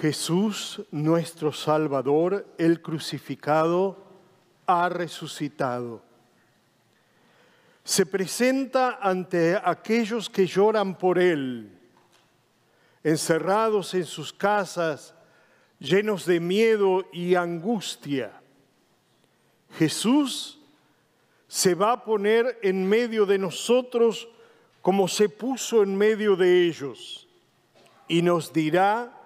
Jesús, nuestro Salvador, el crucificado, ha resucitado. Se presenta ante aquellos que lloran por Él, encerrados en sus casas, llenos de miedo y angustia. Jesús se va a poner en medio de nosotros como se puso en medio de ellos y nos dirá,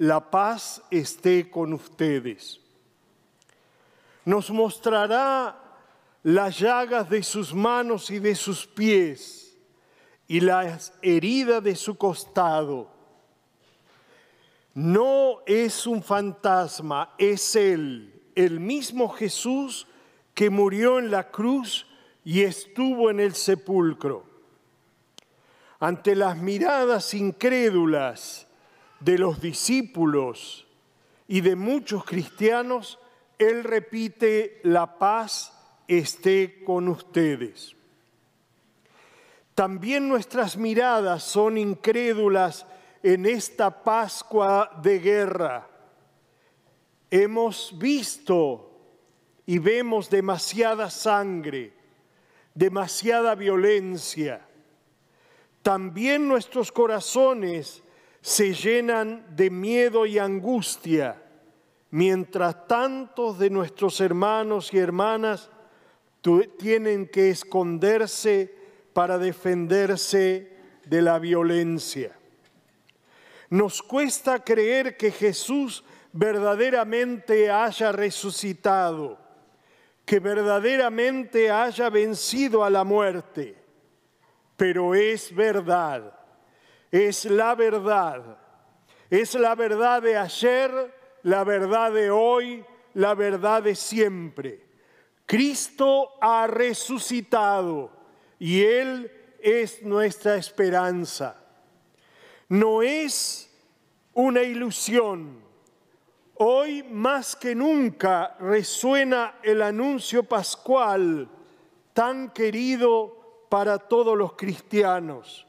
la paz esté con ustedes. Nos mostrará las llagas de sus manos y de sus pies y las heridas de su costado. No es un fantasma, es Él, el mismo Jesús que murió en la cruz y estuvo en el sepulcro. Ante las miradas incrédulas de los discípulos y de muchos cristianos, Él repite, la paz esté con ustedes. También nuestras miradas son incrédulas en esta Pascua de guerra. Hemos visto y vemos demasiada sangre, demasiada violencia. También nuestros corazones se llenan de miedo y angustia, mientras tantos de nuestros hermanos y hermanas tienen que esconderse para defenderse de la violencia. Nos cuesta creer que Jesús verdaderamente haya resucitado, que verdaderamente haya vencido a la muerte, pero es verdad es la verdad. Es la verdad de ayer, la verdad de hoy, la verdad de siempre. Cristo ha resucitado y Él es nuestra esperanza. No es una ilusión. Hoy más que nunca resuena el anuncio pascual tan querido para todos los cristianos.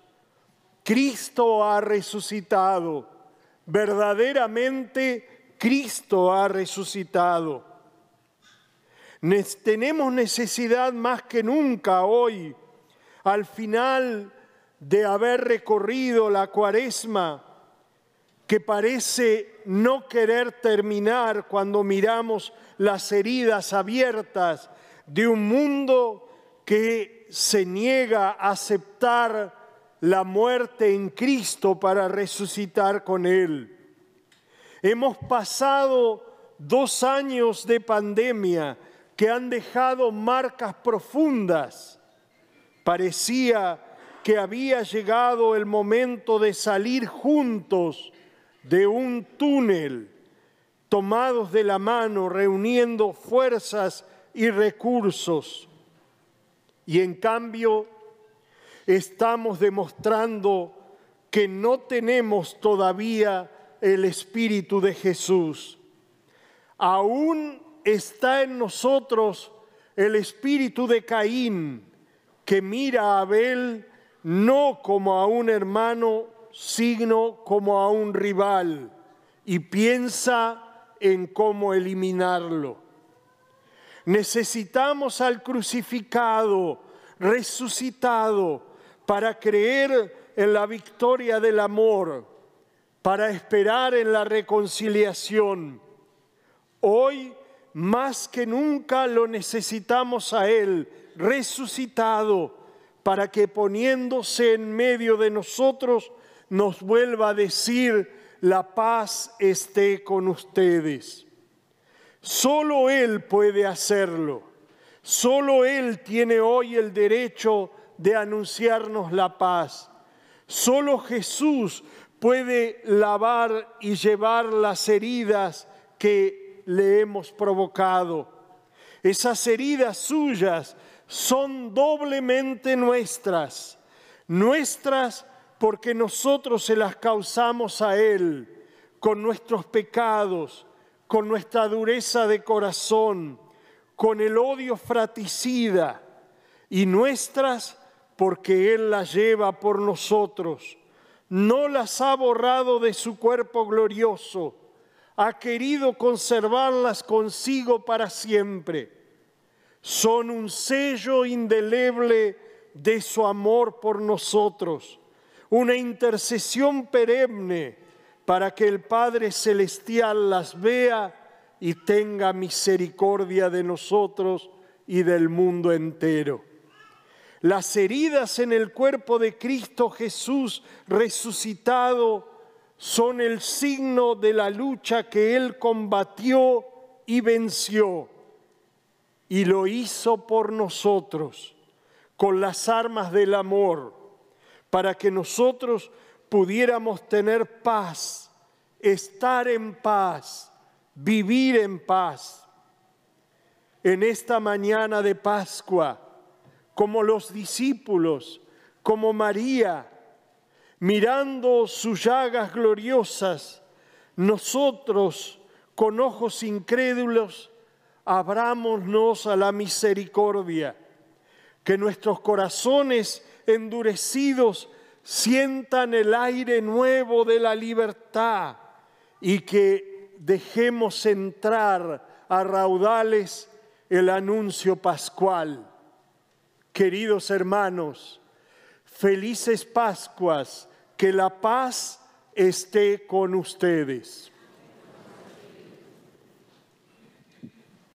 Cristo ha resucitado, verdaderamente Cristo ha resucitado. tenemos necesidad más que nunca hoy, al final de haber recorrido la cuaresma, que parece no querer terminar cuando miramos las heridas abiertas de un mundo que se niega a aceptar la muerte en Cristo para resucitar con Él. Hemos pasado dos años de pandemia que han dejado marcas profundas. Parecía que había llegado el momento de salir juntos de un túnel, tomados de la mano, reuniendo fuerzas y recursos. Y en cambio, estamos demostrando que no tenemos todavía el Espíritu de Jesús. Aún está en nosotros el espíritu de Caín, que mira a Abel no como a un hermano, sino como a un rival, y piensa en cómo eliminarlo. Necesitamos al crucificado, resucitado, para creer en la victoria del amor, para esperar en la reconciliación. Hoy más que nunca lo necesitamos a Él, resucitado, para que poniéndose en medio de nosotros nos vuelva a decir, la paz esté con ustedes. Solo Él puede hacerlo. Solo Él tiene hoy el derecho de anunciarnos la paz. Solo Jesús puede lavar y llevar las heridas que le hemos provocado. Esas heridas suyas son doblemente nuestras, nuestras porque nosotros se las causamos a Él con nuestros pecados, con nuestra dureza de corazón, con el odio fraticida y nuestras porque Él la lleva por nosotros, no las ha borrado de su cuerpo glorioso, ha querido conservarlas consigo para siempre. Son un sello indeleble de su amor por nosotros, una intercesión perenne para que el Padre Celestial las vea y tenga misericordia de nosotros y del mundo entero. Las heridas en el cuerpo de Cristo Jesús resucitado son el signo de la lucha que Él combatió y venció. Y lo hizo por nosotros, con las armas del amor, para que nosotros pudiéramos tener paz, estar en paz, vivir en paz. En esta mañana de Pascua, como los discípulos, como María, mirando sus llagas gloriosas, nosotros con ojos incrédulos, abrámonos a la misericordia, que nuestros corazones endurecidos sientan el aire nuevo de la libertad y que dejemos entrar a raudales el anuncio pascual Queridos hermanos, felices Pascuas, que la paz esté con ustedes.